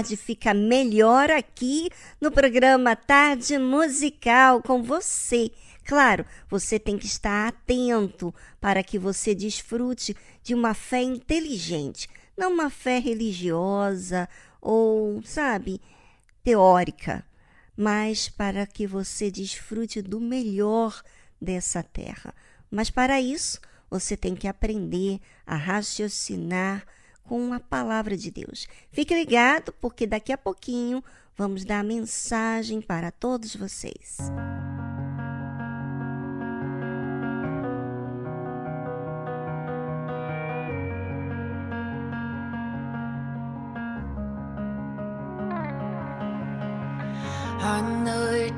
Tarde fica melhor aqui no programa Tarde Musical com você. Claro, você tem que estar atento para que você desfrute de uma fé inteligente, não uma fé religiosa ou, sabe, teórica, mas para que você desfrute do melhor dessa terra. Mas para isso, você tem que aprender a raciocinar com a palavra de Deus. Fique ligado, porque daqui a pouquinho vamos dar mensagem para todos vocês.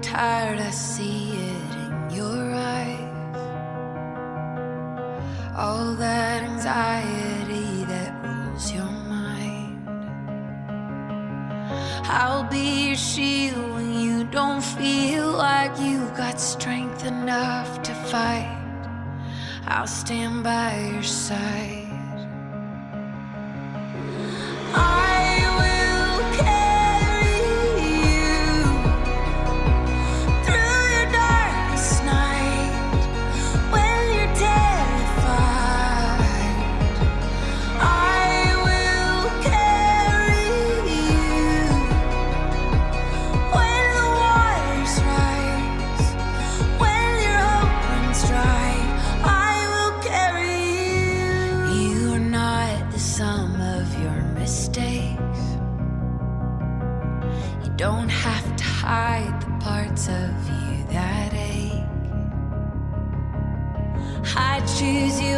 Tired, I see it in your eyes. All that anxiety. That your mind. I'll be your shield when you don't feel like you've got strength enough to fight. I'll stand by your side. I choose you.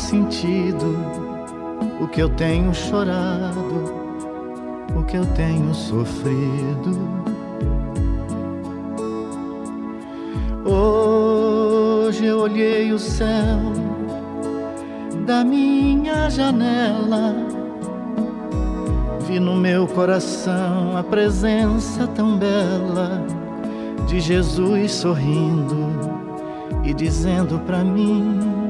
Sentido o que eu tenho chorado, o que eu tenho sofrido. Hoje eu olhei o céu da minha janela, vi no meu coração a presença tão bela de Jesus sorrindo e dizendo para mim: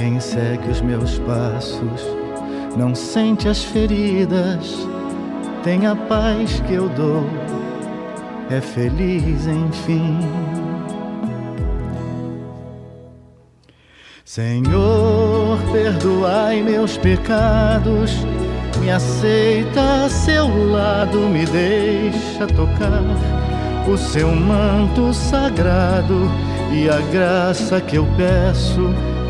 Quem segue os meus passos não sente as feridas, tem a paz que eu dou, é feliz enfim. Senhor, perdoai meus pecados, me aceita a seu lado, me deixa tocar o seu manto sagrado e a graça que eu peço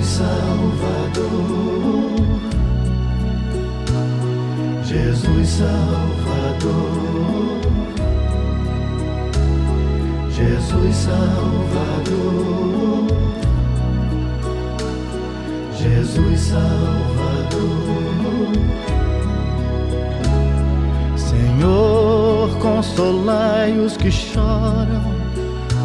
Jesus Salvador, Jesus Salvador. Jesus Salvador, Jesus Salvador. Senhor, consolai os que choram,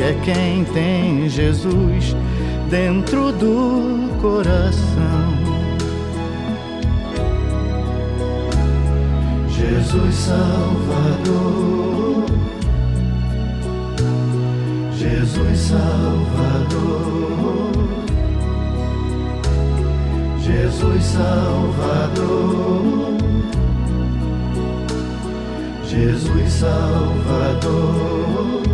é quem tem Jesus dentro do coração. Jesus Salvador, Jesus Salvador. Jesus Salvador, Jesus Salvador.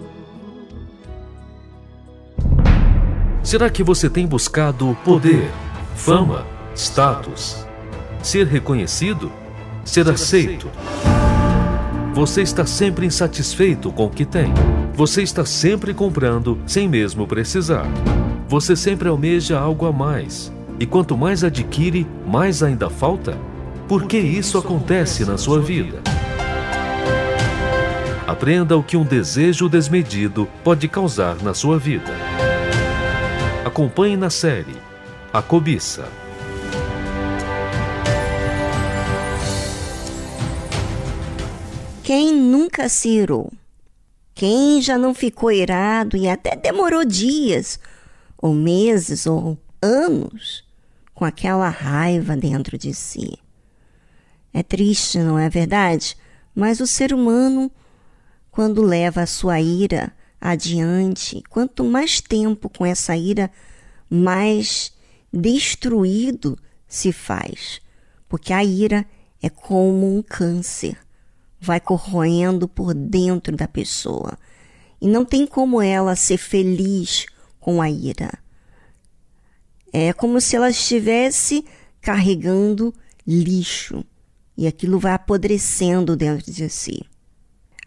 Será que você tem buscado poder, fama, status, ser reconhecido, ser aceito? Você está sempre insatisfeito com o que tem. Você está sempre comprando sem mesmo precisar. Você sempre almeja algo a mais. E quanto mais adquire, mais ainda falta? Por que isso acontece na sua vida? Aprenda o que um desejo desmedido pode causar na sua vida. Acompanhe na série A Cobiça. Quem nunca se irou? Quem já não ficou irado e até demorou dias, ou meses, ou anos com aquela raiva dentro de si? É triste, não é verdade? Mas o ser humano, quando leva a sua ira adiante, quanto mais tempo com essa ira, mais destruído se faz. Porque a ira é como um câncer, vai corroendo por dentro da pessoa. E não tem como ela ser feliz com a ira. É como se ela estivesse carregando lixo. e aquilo vai apodrecendo dentro de si.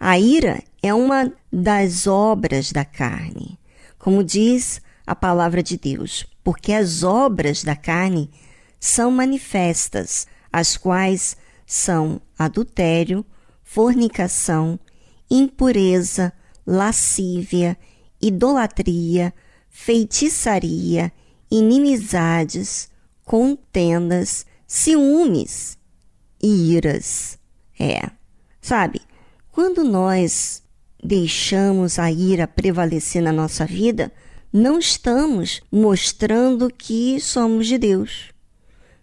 A ira é uma das obras da carne, como diz a palavra de Deus, porque as obras da carne são manifestas, as quais são adultério, fornicação, impureza, lascívia, idolatria, feitiçaria, inimizades, contendas, ciúmes e iras. É, sabe, quando nós deixamos a ira prevalecer na nossa vida, não estamos mostrando que somos de Deus.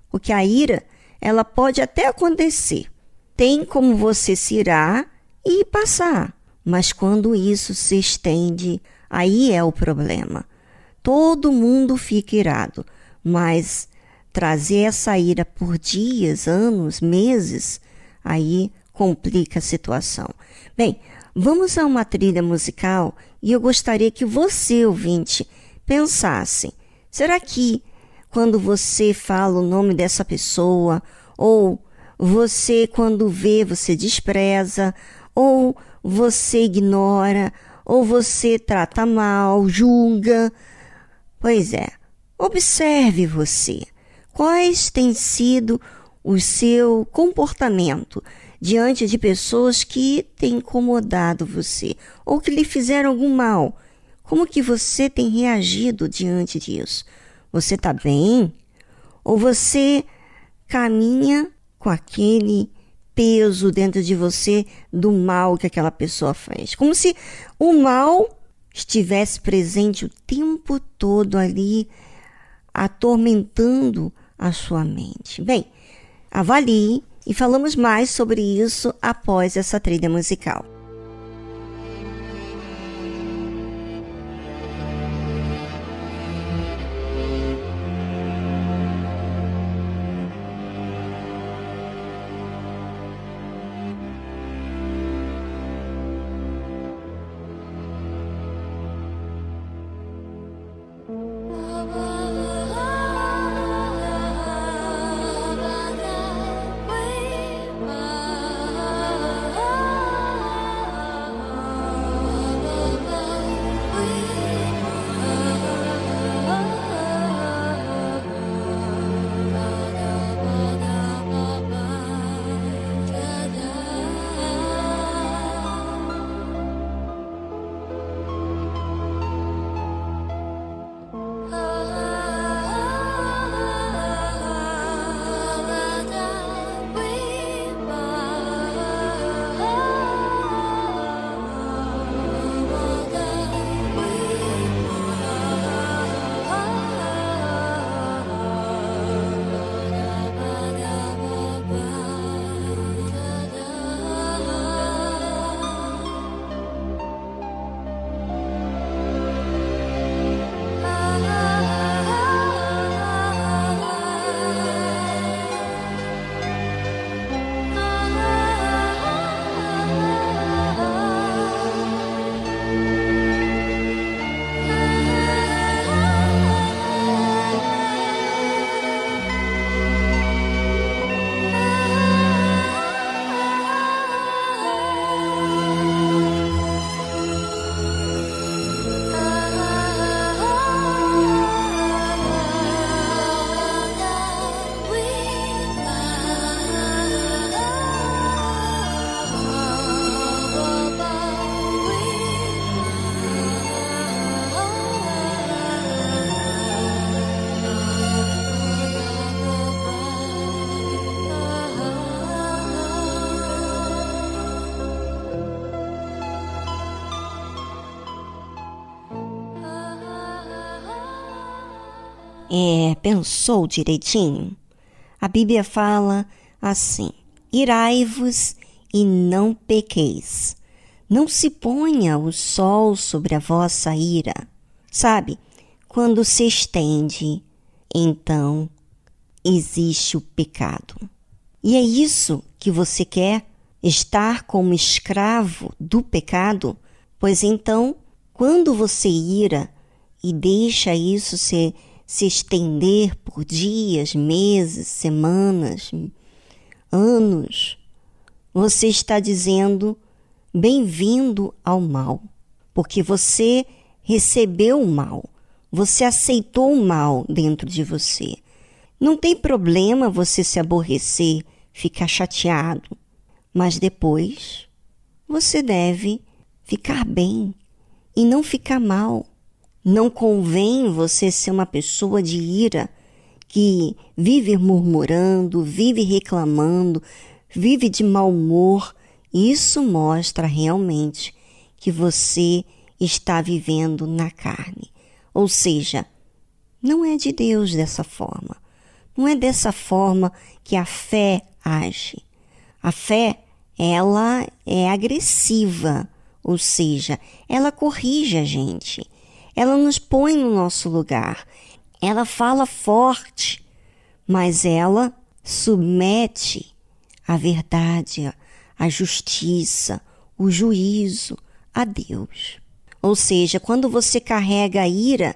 Porque a ira, ela pode até acontecer. Tem como você se irar e passar. Mas quando isso se estende, aí é o problema. Todo mundo fica irado, mas trazer essa ira por dias, anos, meses, aí complica a situação. Bem, vamos a uma trilha musical e eu gostaria que você, ouvinte, pensasse: será que quando você fala o nome dessa pessoa, ou você, quando vê, você despreza, ou você ignora, ou você trata mal, julga? Pois é, observe você. Quais têm sido o seu comportamento diante de pessoas que têm incomodado você ou que lhe fizeram algum mal. Como que você tem reagido diante disso? Você está bem? Ou você caminha com aquele peso dentro de você do mal que aquela pessoa fez? Como se o mal estivesse presente o tempo todo ali, atormentando a sua mente. Bem, avalie e falamos mais sobre isso após essa trilha musical. Pensou direitinho? A Bíblia fala assim: irai-vos e não pequeis. Não se ponha o sol sobre a vossa ira. Sabe, quando se estende, então existe o pecado. E é isso que você quer? Estar como escravo do pecado? Pois então, quando você ira e deixa isso ser se estender por dias, meses, semanas, anos, você está dizendo bem-vindo ao mal, porque você recebeu o mal, você aceitou o mal dentro de você. Não tem problema você se aborrecer, ficar chateado, mas depois você deve ficar bem e não ficar mal. Não convém você ser uma pessoa de ira que vive murmurando, vive reclamando, vive de mau humor. Isso mostra realmente que você está vivendo na carne. Ou seja, não é de Deus dessa forma. Não é dessa forma que a fé age. A fé, ela é agressiva, ou seja, ela corrige a gente, ela nos põe no nosso lugar, ela fala forte, mas ela submete a verdade, a justiça, o juízo a Deus. Ou seja, quando você carrega a ira,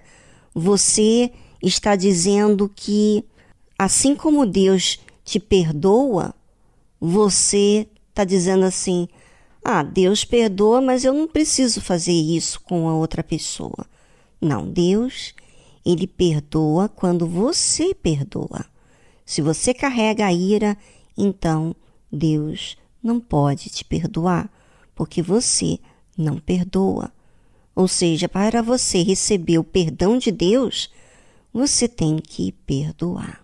você está dizendo que, assim como Deus te perdoa, você está dizendo assim: ah, Deus perdoa, mas eu não preciso fazer isso com a outra pessoa. Não, Deus, ele perdoa quando você perdoa. Se você carrega a ira, então Deus não pode te perdoar, porque você não perdoa. Ou seja, para você receber o perdão de Deus, você tem que perdoar.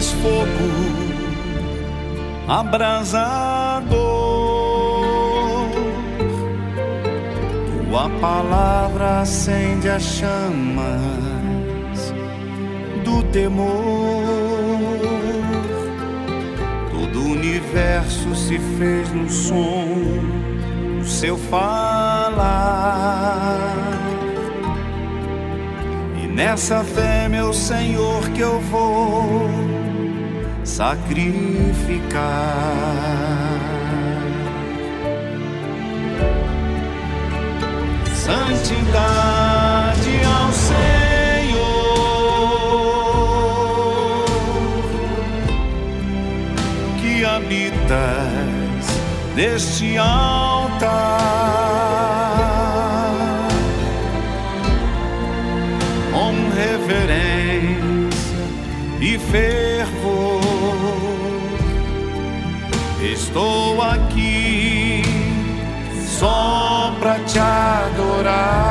És fogo abrasador. Tua palavra acende as chamas do temor universo se fez no som do seu falar. E nessa fé, meu Senhor, que eu vou sacrificar. Santidade ao Senhor. habitas neste altar. Com reverência e fervor, estou aqui só para te adorar.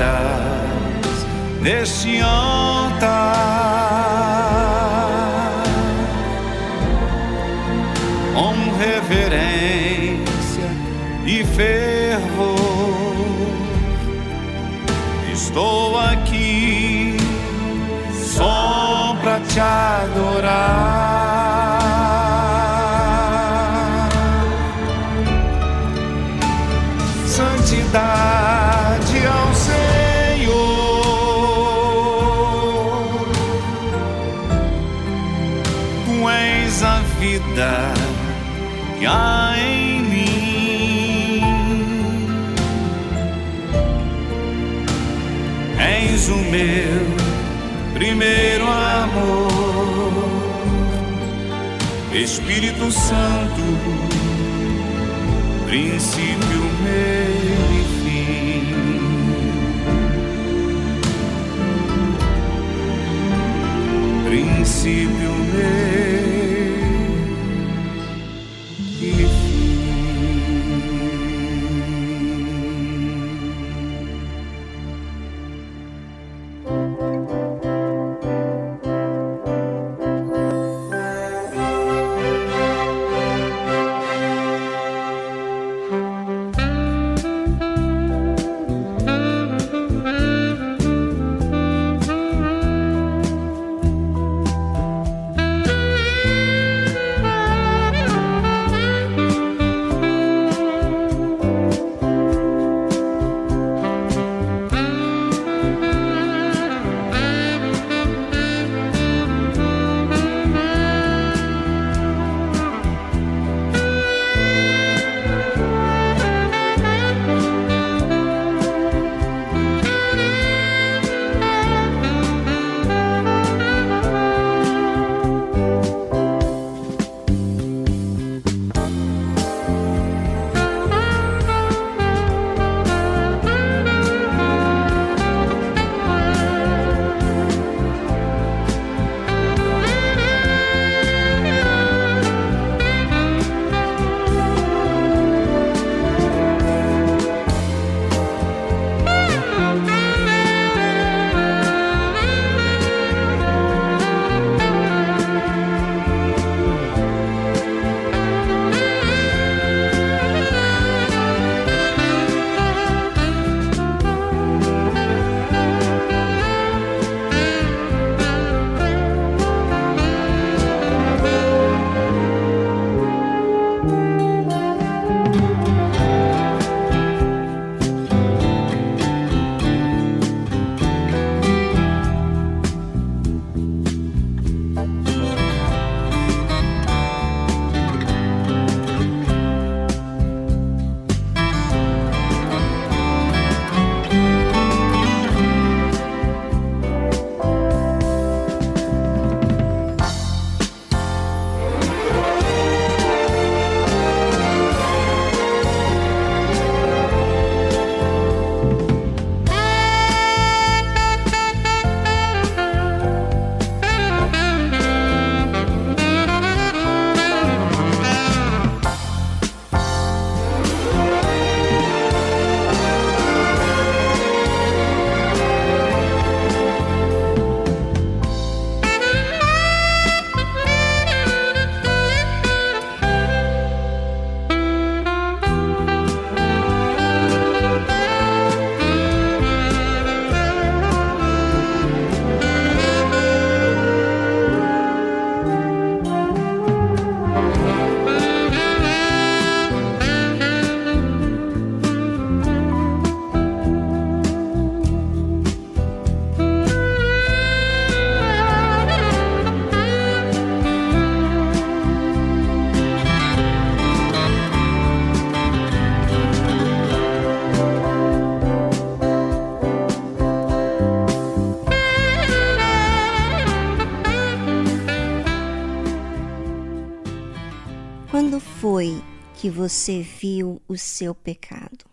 Habitas neste altar com reverência e fervor. Estou aqui só para te adorar. Santidade vida que há em mim. És o meu primeiro amor, Espírito Santo, princípio, meio e fim. Princípio, meio você viu o seu pecado?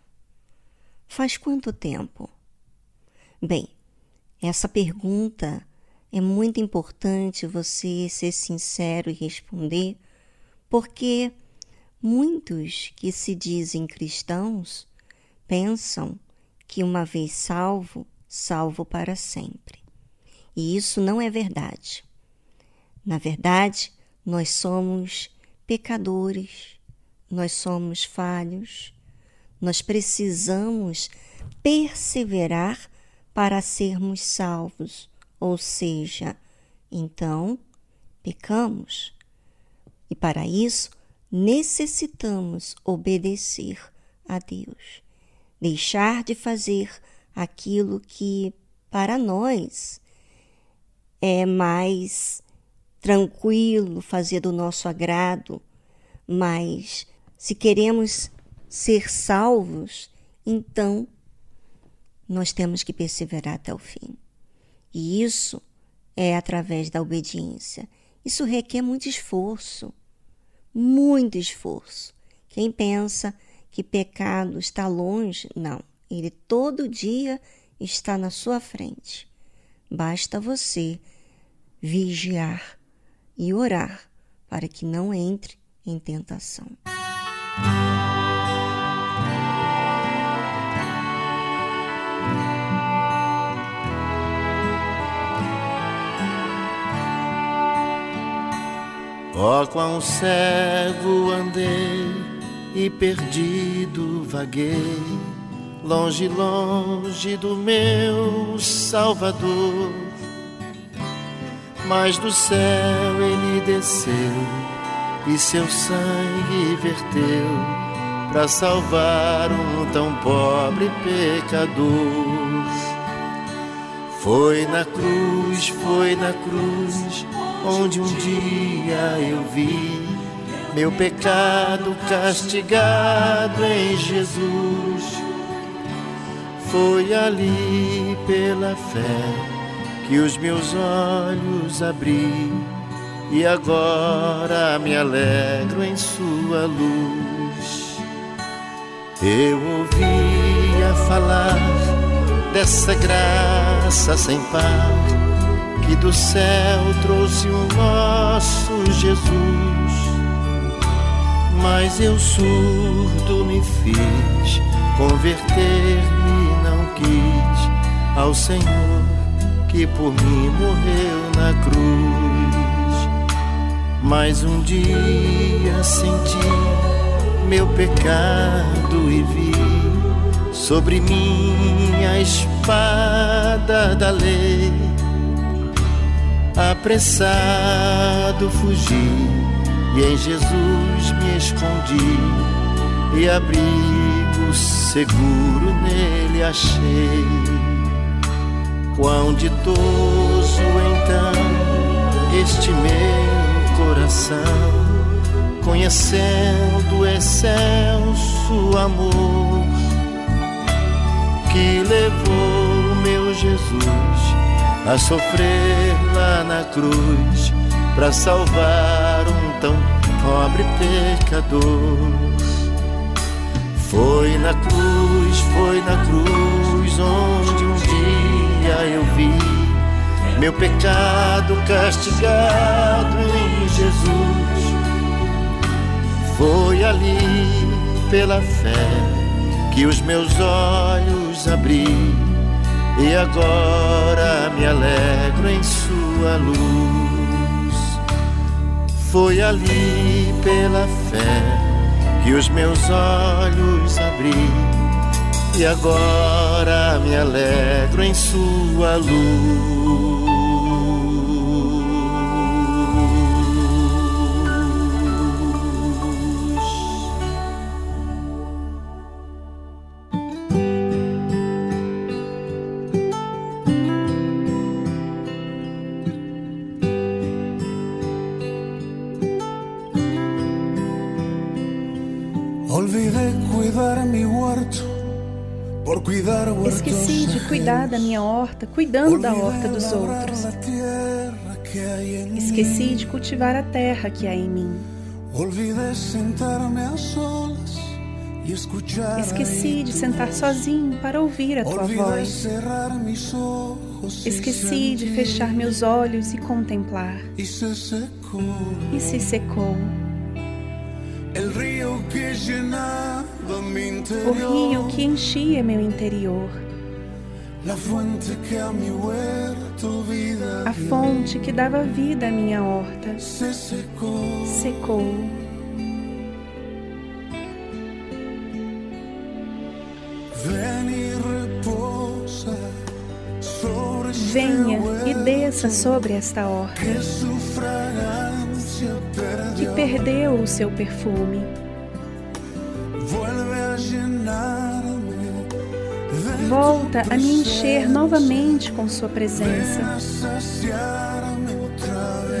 Faz quanto tempo? Bem, essa pergunta é muito importante você ser sincero e responder, porque muitos que se dizem cristãos pensam que uma vez salvo, salvo para sempre. E isso não é verdade. Na verdade, nós somos pecadores, nós somos falhos, nós precisamos perseverar para sermos salvos, ou seja, então pecamos. E para isso necessitamos obedecer a Deus, deixar de fazer aquilo que para nós é mais tranquilo, fazer do nosso agrado, mas se queremos ser salvos, então nós temos que perseverar até o fim. E isso é através da obediência. Isso requer muito esforço, muito esforço. Quem pensa que pecado está longe, não. Ele todo dia está na sua frente. Basta você vigiar e orar para que não entre em tentação. Oh, quão cego andei e perdido vaguei, longe, longe do meu Salvador. Mas do céu ele desceu e seu sangue verteu para salvar um tão pobre pecador. Foi na cruz, foi na cruz onde um dia eu vi meu pecado castigado em Jesus. Foi ali pela fé que os meus olhos abri e agora me alegro em Sua luz. Eu ouvia falar dessa graça sem par que do céu trouxe o nosso Jesus. Mas eu surdo me fiz, converter-me não quis ao Senhor que por mim morreu na cruz. Mas um dia senti meu pecado e vi sobre mim a espada da lei apressado fugi e em Jesus me escondi e abrigo seguro nele achei. Quão ditoso então este meu coração, conhecendo o excelso amor que levou meu Jesus a sofrer lá na cruz para salvar um tão pobre pecador. Foi na cruz, foi na cruz onde um dia eu vi meu pecado castigado Jesus. Foi ali pela fé que os meus olhos abri e agora me alegro em sua luz. Foi ali pela fé que os meus olhos abri e agora me alegro em sua luz. Cuidar da minha horta, cuidando da horta dos outros. Esqueci de cultivar a terra que há em mim. Esqueci de sentar sozinho para ouvir a tua voz. Esqueci de fechar meus olhos e contemplar. E se secou. O rio que enchia meu interior. A fonte que dava vida à minha horta secou. Venha e desça sobre esta horta que perdeu o seu perfume. Volta a me encher novamente com Sua presença.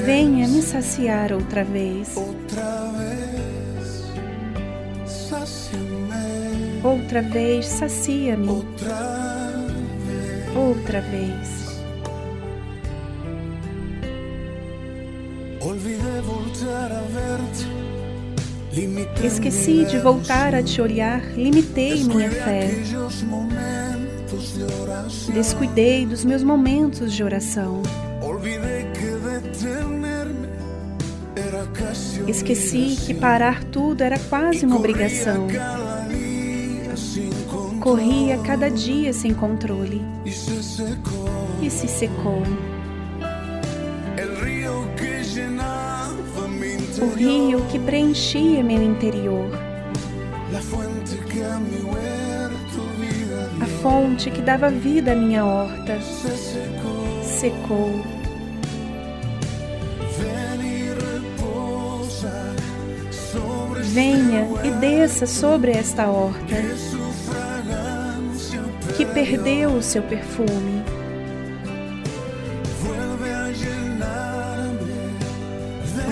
Venha me saciar outra vez. Outra vez, sacia-me. Outra vez. Esqueci de voltar a te olhar, limitei minha fé. Descuidei dos meus momentos de oração. Esqueci que parar tudo era quase uma obrigação. Corria cada dia sem controle e se secou. O rio que preenchia meu interior. A fonte que dava vida à minha horta secou. Venha e desça sobre esta horta que perdeu o seu perfume.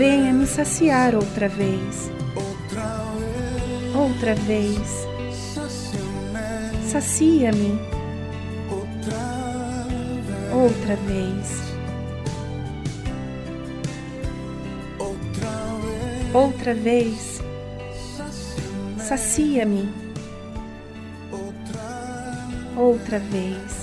Venha me saciar outra vez. Outra vez. Sacia-me. Outra vez. Outra vez. Sacia-me. Outra vez.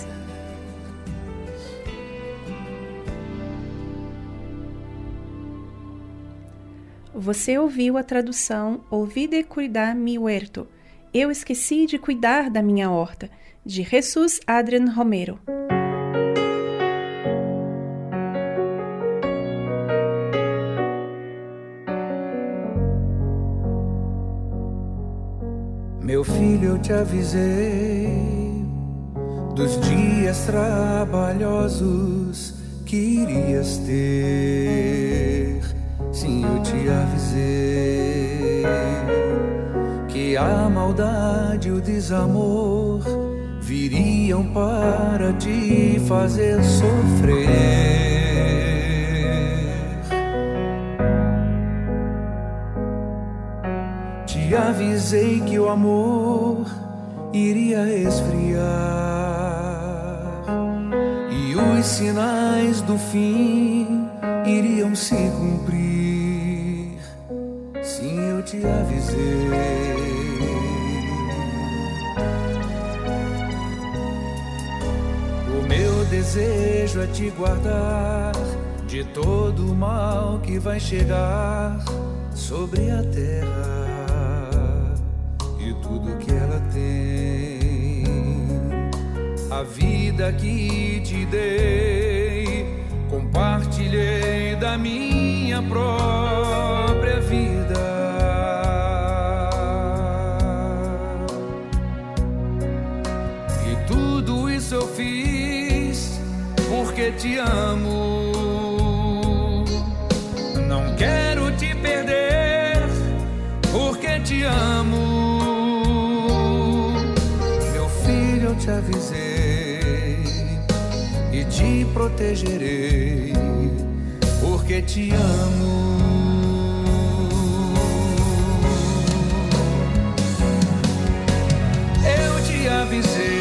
Você ouviu a tradução Olvide cuidar mi huerto. Eu esqueci de cuidar da minha horta, de Jesus Adrian Romero. Meu filho, eu te avisei dos dias trabalhosos que irias ter. Sim, eu te avisei que a maldade e o desamor viriam para te fazer sofrer. Te avisei que o amor iria esfriar e os sinais do fim iriam se cumprir. Te avisei. O meu desejo é te guardar de todo o mal que vai chegar sobre a terra e tudo que ela tem. A vida que te dei, compartilhei da minha própria vida. te amo. Não quero te perder, porque te amo. Meu filho, eu te avisei e te protegerei, porque te amo. Eu te avisei.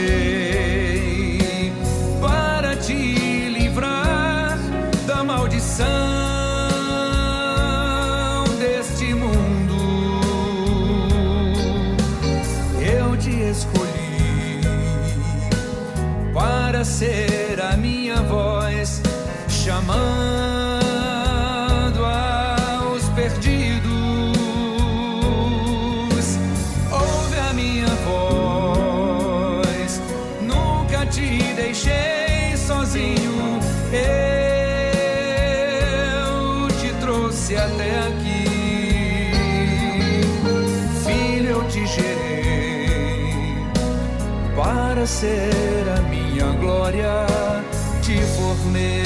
Ser a minha glória, te formei.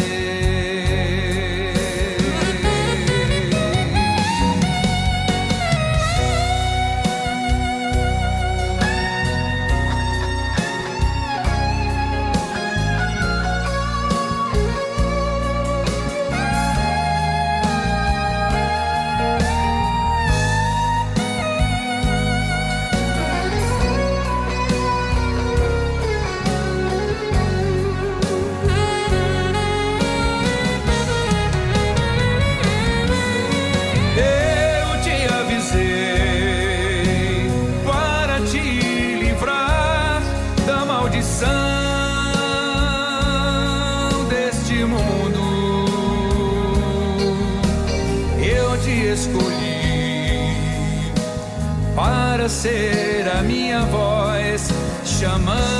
Ser a minha voz chamando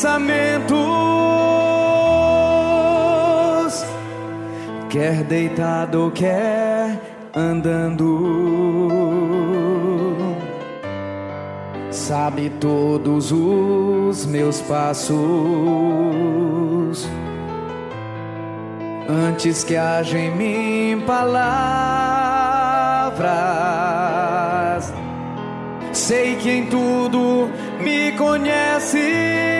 pensamentos, quer deitado, quer andando. Sabe todos os meus passos antes que haja em mim palavras. Sei que em tudo me conheces.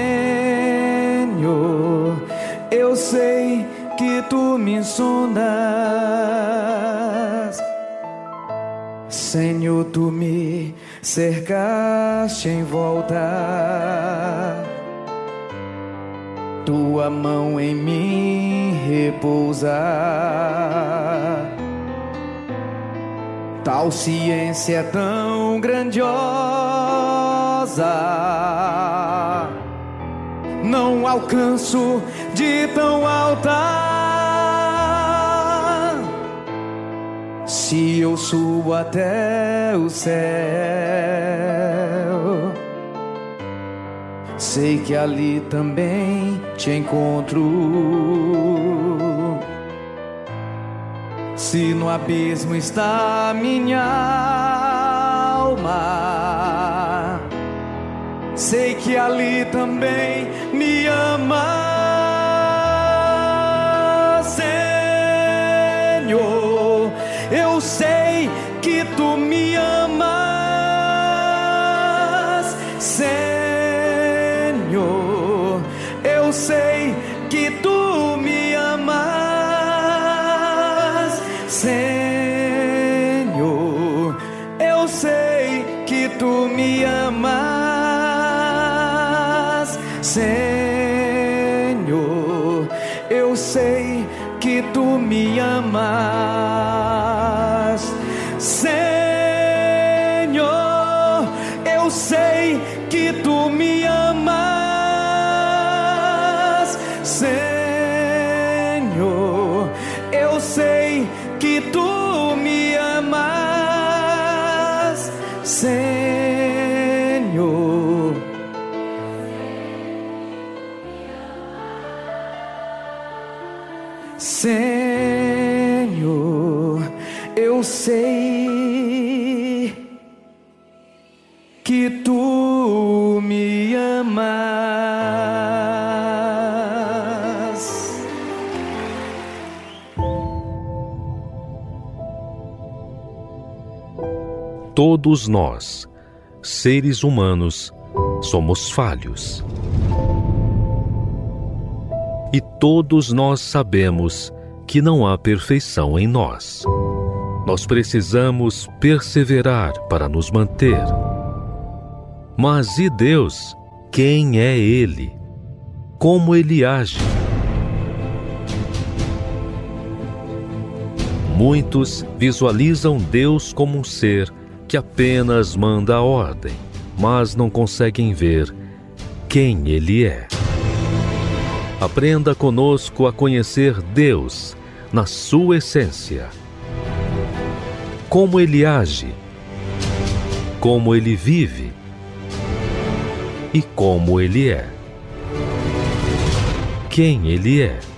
Tu me sondas. Senhor, tu me cercaste em volta, tua mão em mim repousa. Tal ciência tão grandiosa, não alcanço de tão alta. Se eu subo até o céu, sei que ali também te encontro. Se no abismo está minha alma, sei que ali também me ama, Senhor. Eu sei que tu me amas. Todos nós, seres humanos, somos falhos. E todos nós sabemos que não há perfeição em nós. Nós precisamos perseverar para nos manter. Mas e Deus? Quem é Ele? Como Ele age? Muitos visualizam Deus como um ser que apenas manda a ordem, mas não conseguem ver quem Ele é. Aprenda conosco a conhecer Deus na sua essência. Como Ele age, como Ele vive e como Ele é. Quem Ele é.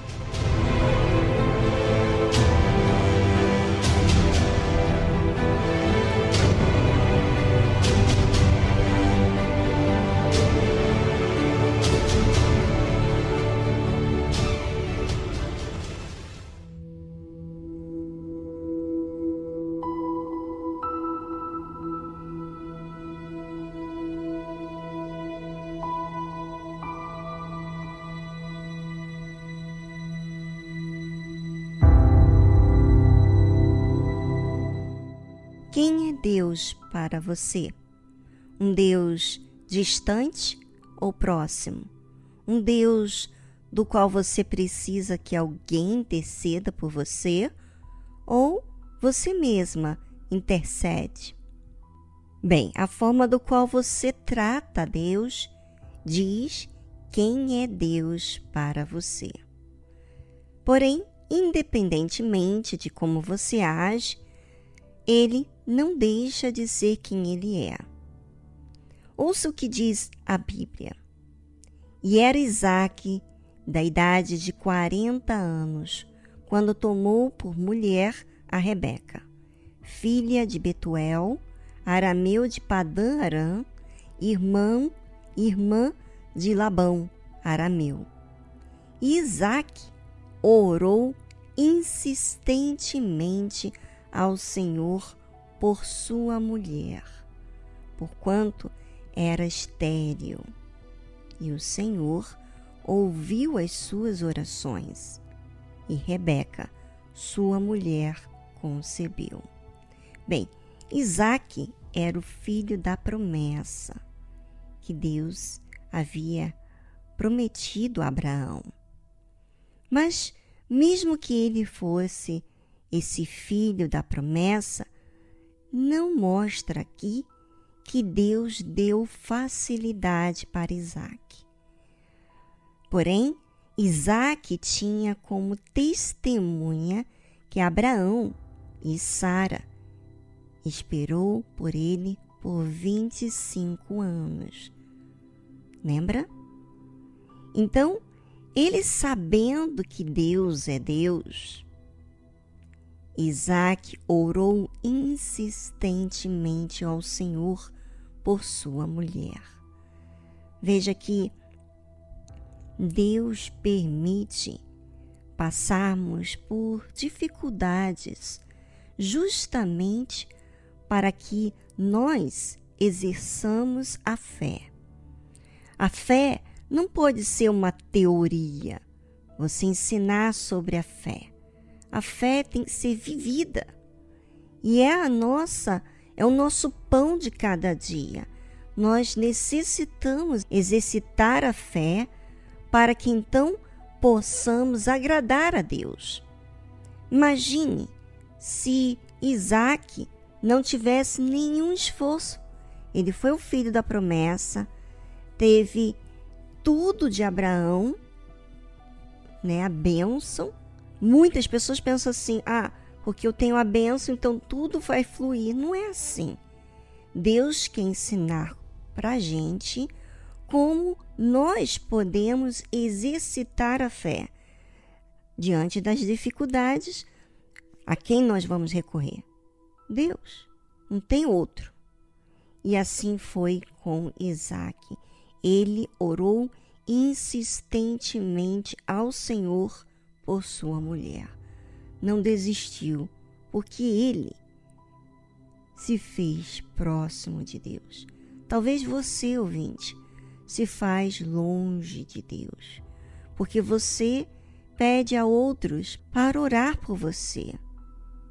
Para você? Um Deus distante ou próximo? Um Deus do qual você precisa que alguém interceda por você? Ou você mesma intercede? Bem, a forma do qual você trata Deus diz quem é Deus para você. Porém, independentemente de como você age, ele não deixa de ser quem ele é. Ouça o que diz a Bíblia. E era Isaac, da idade de 40 anos, quando tomou por mulher a Rebeca, filha de Betuel, arameu de Padã Arã, irmã, irmã de Labão, arameu. E Isaac orou insistentemente ao Senhor por sua mulher, porquanto era estéril. E o Senhor ouviu as suas orações, e Rebeca, sua mulher, concebeu. Bem, Isaac era o filho da promessa que Deus havia prometido a Abraão. Mas, mesmo que ele fosse esse filho da promessa, não mostra aqui que Deus deu facilidade para Isaac. Porém, Isaac tinha como testemunha que Abraão e Sara esperou por ele por 25 anos. Lembra? Então, ele sabendo que Deus é Deus, Isaac orou insistentemente ao Senhor por sua mulher. Veja que Deus permite passarmos por dificuldades justamente para que nós exerçamos a fé. A fé não pode ser uma teoria, você ensinar sobre a fé. A fé tem que ser vivida. E é a nossa, é o nosso pão de cada dia. Nós necessitamos exercitar a fé para que então possamos agradar a Deus. Imagine se Isaac não tivesse nenhum esforço. Ele foi o filho da promessa, teve tudo de Abraão, né, a bênção. Muitas pessoas pensam assim: ah, porque eu tenho a bênção, então tudo vai fluir. Não é assim. Deus quer ensinar para a gente como nós podemos exercitar a fé diante das dificuldades. A quem nós vamos recorrer? Deus. Não tem outro. E assim foi com Isaac. Ele orou insistentemente ao Senhor por sua mulher. Não desistiu, porque ele se fez próximo de Deus. Talvez você, ouvinte, se faz longe de Deus, porque você pede a outros para orar por você.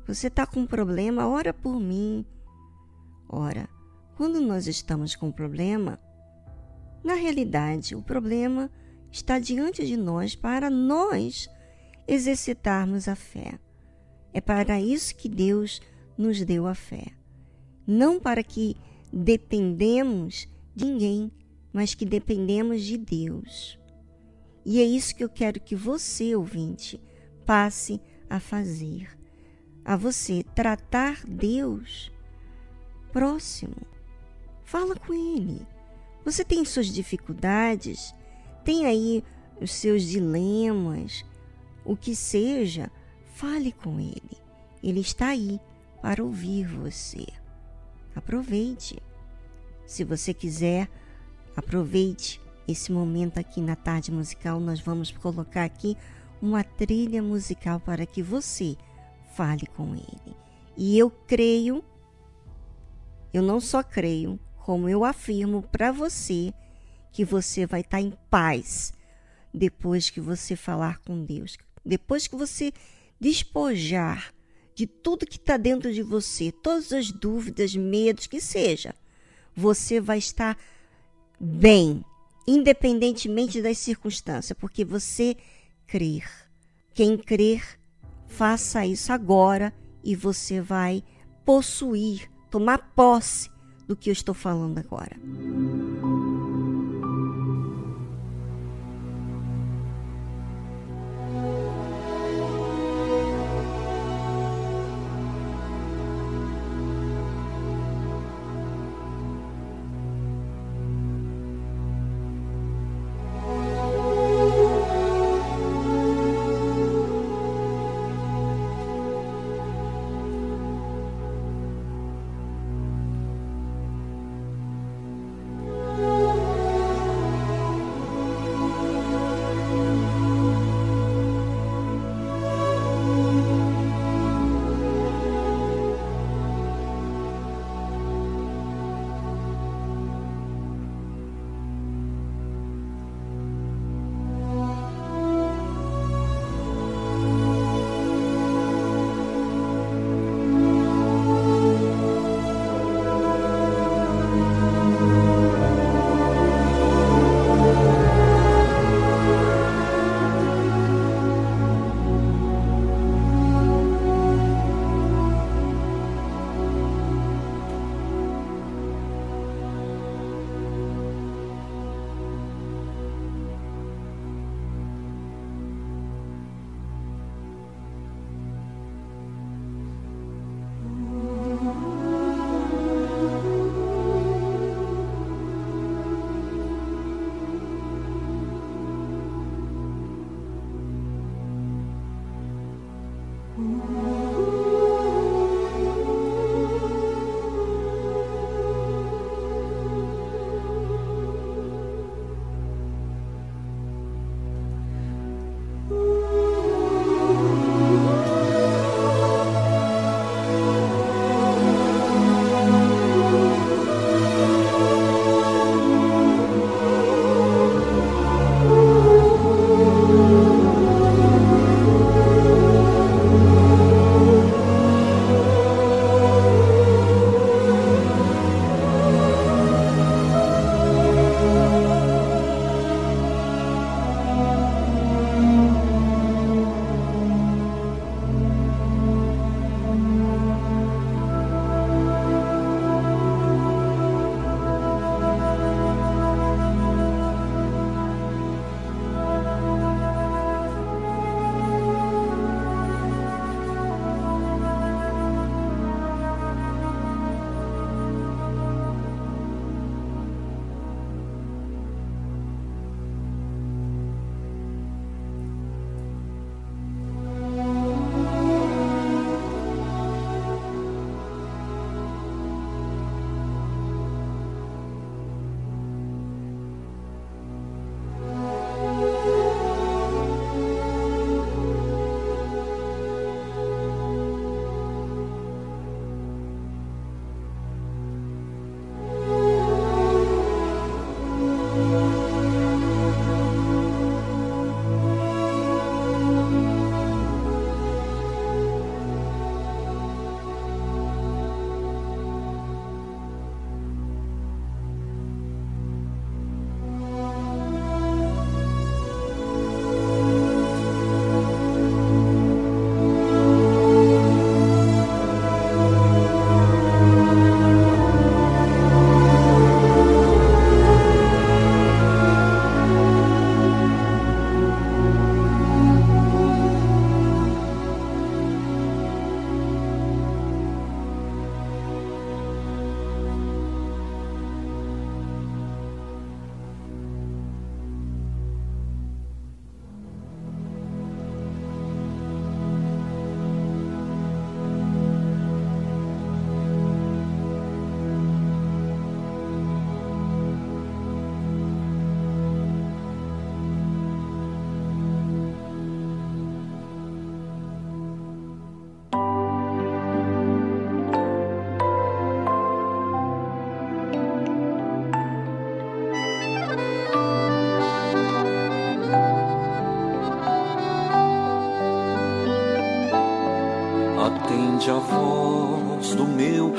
Você está com um problema, ora por mim. Ora, quando nós estamos com um problema, na realidade, o problema está diante de nós para nós exercitarmos a fé. É para isso que Deus nos deu a fé. Não para que dependemos de ninguém, mas que dependemos de Deus. E é isso que eu quero que você, ouvinte, passe a fazer. A você tratar Deus próximo. Fala com Ele. Você tem suas dificuldades, tem aí os seus dilemas, o que seja, fale com Ele. Ele está aí para ouvir você. Aproveite. Se você quiser, aproveite esse momento aqui na tarde musical. Nós vamos colocar aqui uma trilha musical para que você fale com Ele. E eu creio, eu não só creio, como eu afirmo para você, que você vai estar tá em paz depois que você falar com Deus, depois que você despojar de tudo que está dentro de você, todas as dúvidas, medos que seja, você vai estar bem, independentemente das circunstâncias, porque você crer. Quem crer, faça isso agora e você vai possuir, tomar posse do que eu estou falando agora.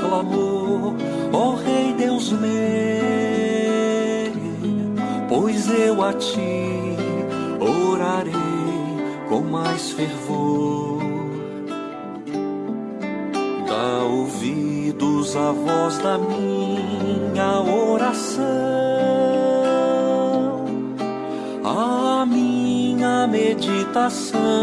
clamor, ó oh, Rei Deus meu, pois eu a ti orarei com mais fervor. Dá ouvidos à voz da minha oração, a minha meditação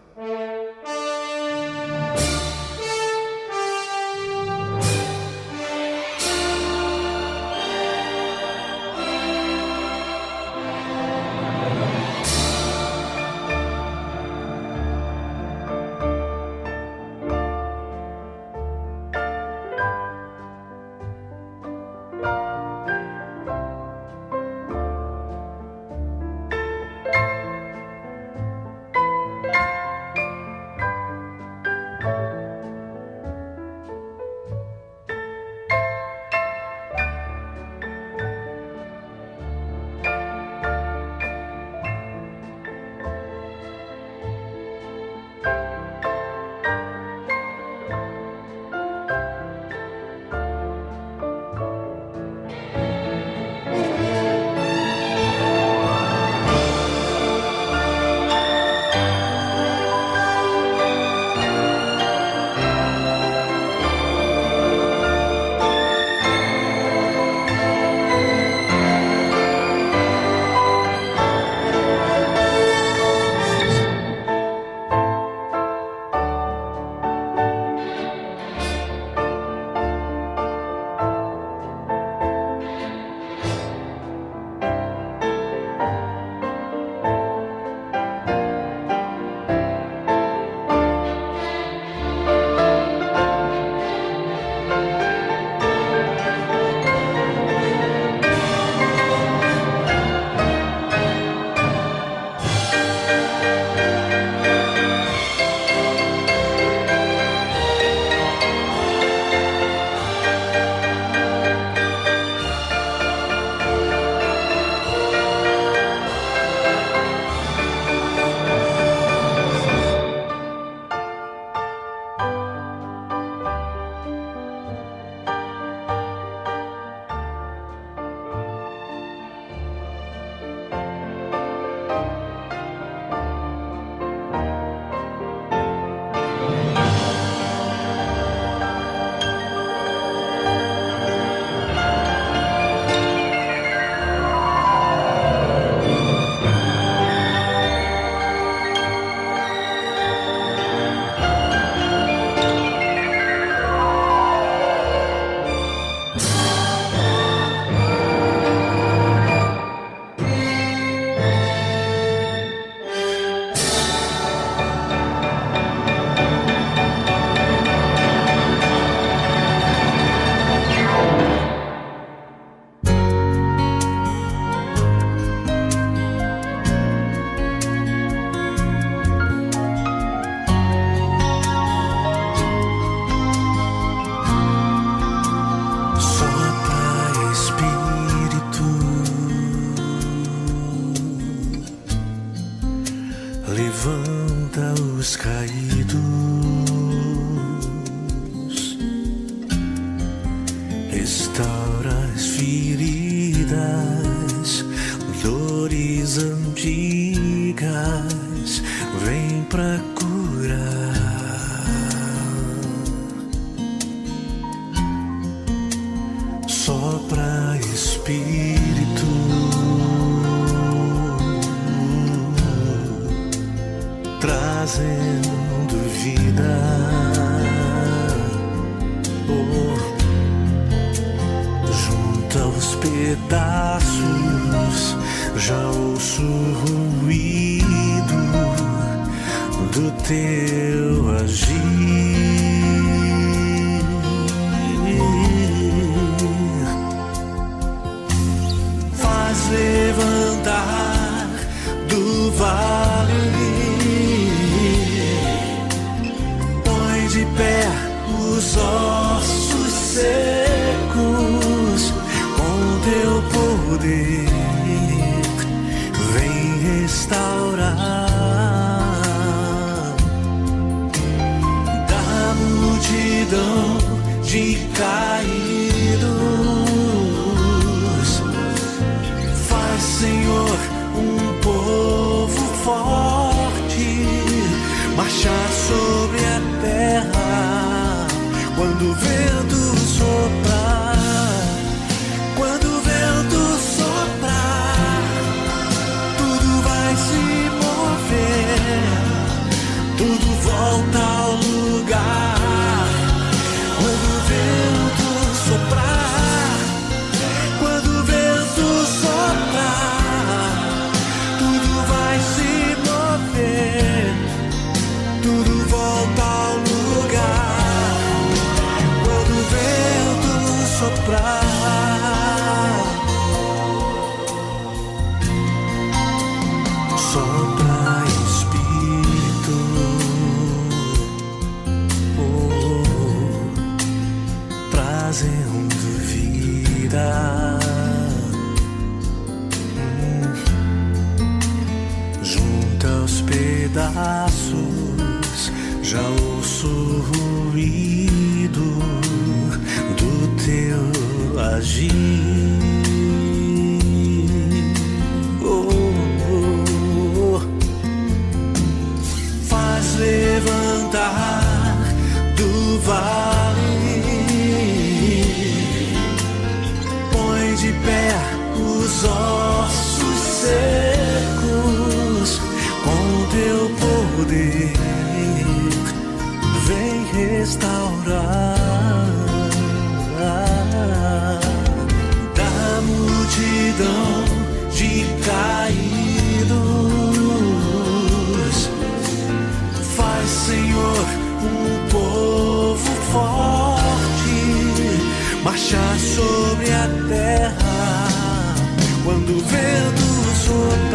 Vento soprar.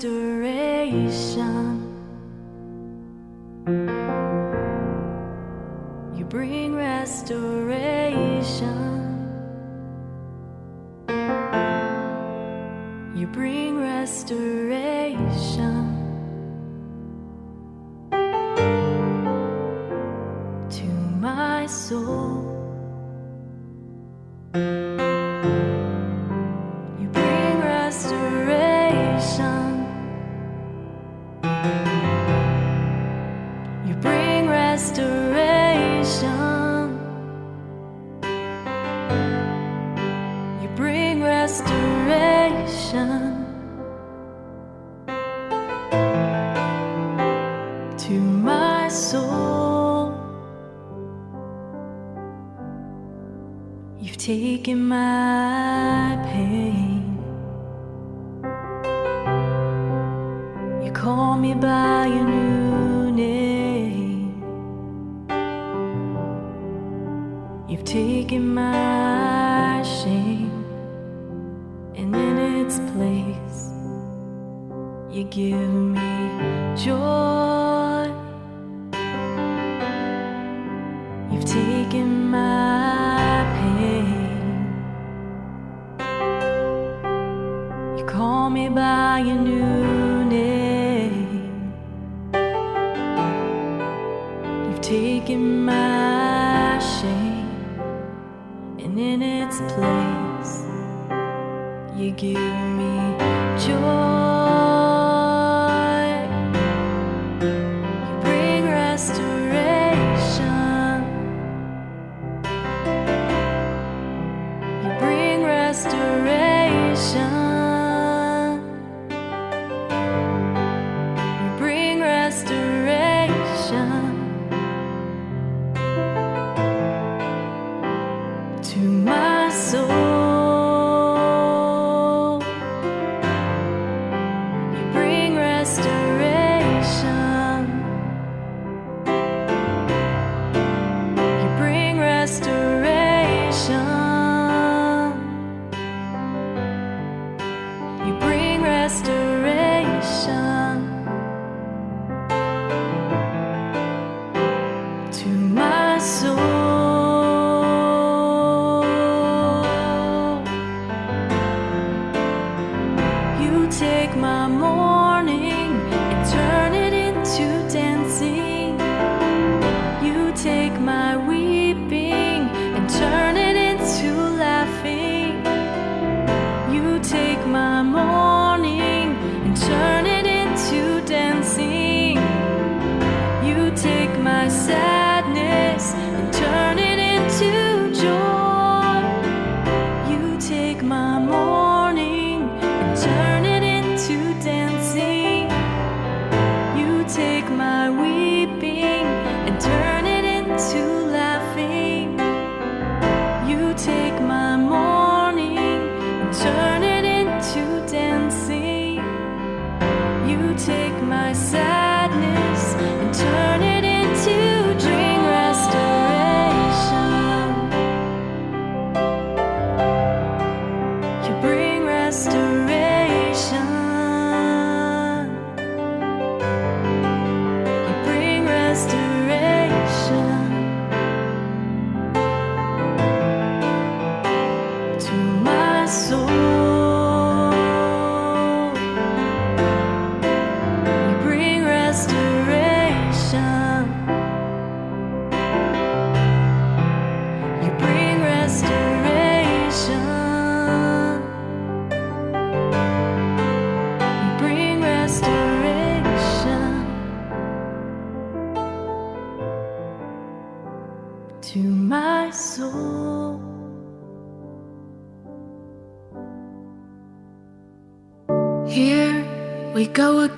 sister. by your new name. You've taken my shame, and in its place, you give me joy.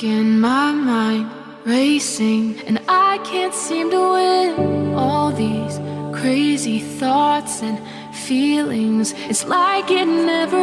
in my mind, racing, and I can't seem to win all these crazy thoughts and feelings. It's like it never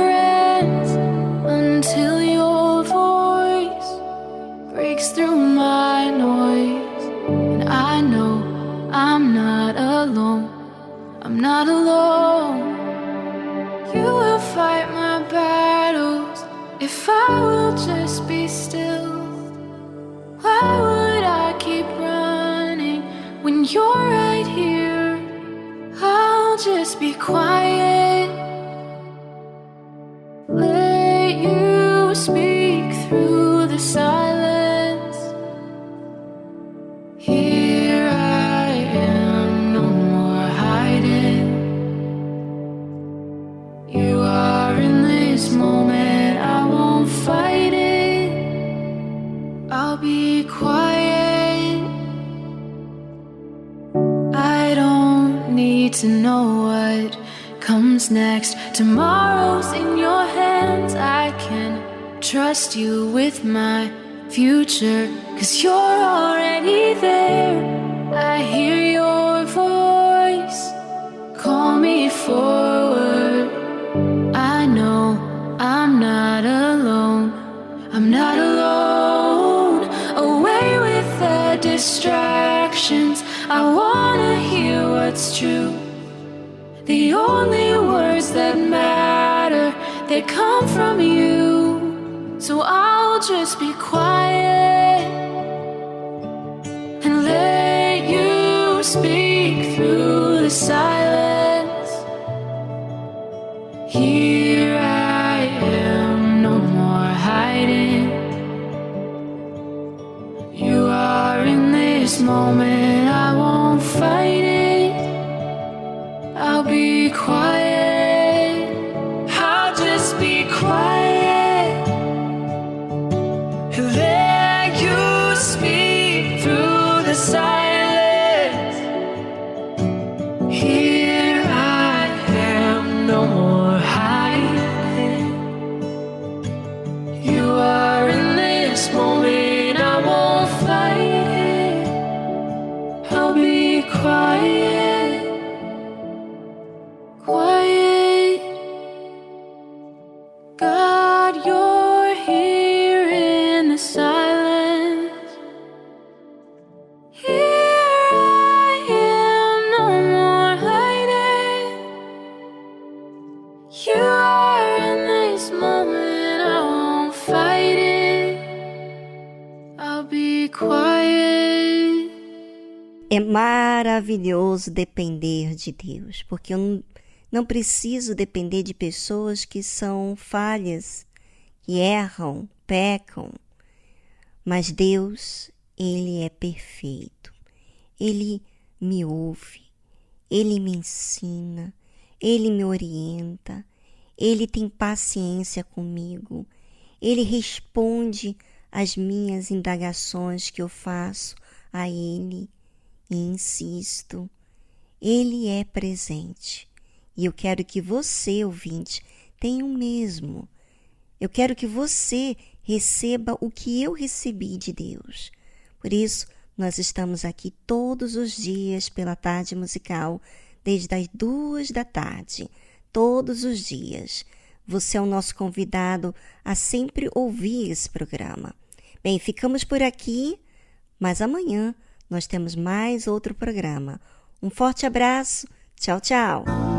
future, cause you're already there. I hear your voice. Call me forward. I know I'm not alone. I'm not alone. Away with the distractions. I wanna hear what's true. The only words that matter, they come from you. So I'll just be quiet maravilhoso depender de Deus, porque eu não, preciso depender de pessoas que são falhas, que erram, pecam. Mas Deus, Ele é perfeito. Ele me ouve, Ele me ensina, Ele me orienta, Ele tem paciência comigo, Ele responde às minhas indagações que eu faço a Ele e insisto, Ele é presente. E eu quero que você, ouvinte, tenha o mesmo. Eu quero que você receba o que eu recebi de Deus. Por isso, nós estamos aqui todos os dias pela tarde musical, desde as duas da tarde, todos os dias. Você é o nosso convidado a sempre ouvir esse programa. Bem, ficamos por aqui, mas amanhã nós temos mais outro programa. Um forte abraço. Tchau, tchau.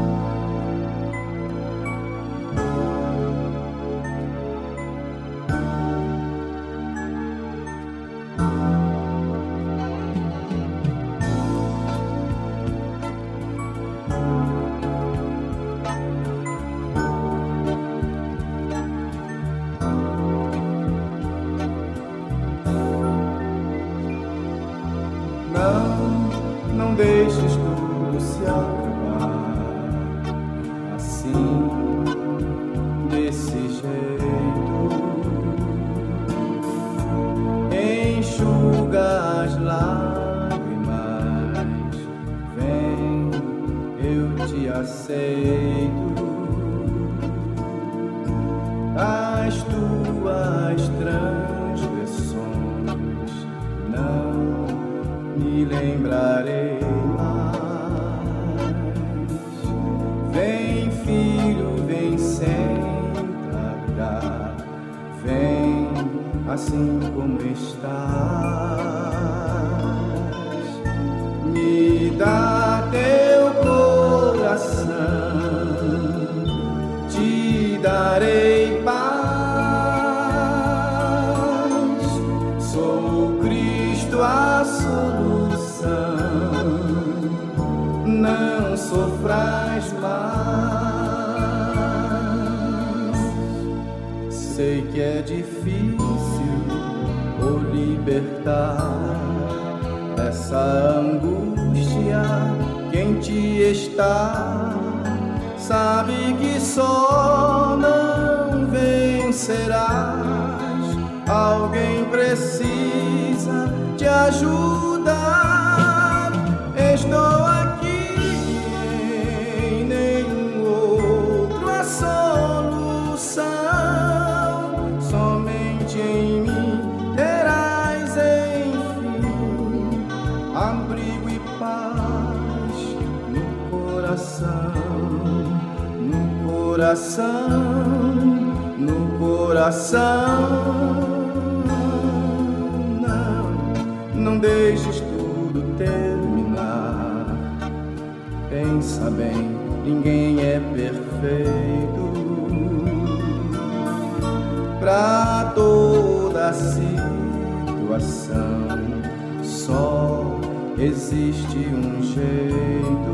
Vencerás. Alguém precisa te ajudar. Estou aqui, em nenhum outro a solução. Somente em mim terás, enfim, abrigo e paz no coração, no coração, coração. Não, não deixes tudo terminar. Pensa bem, ninguém é perfeito. Pra toda situação só existe um jeito.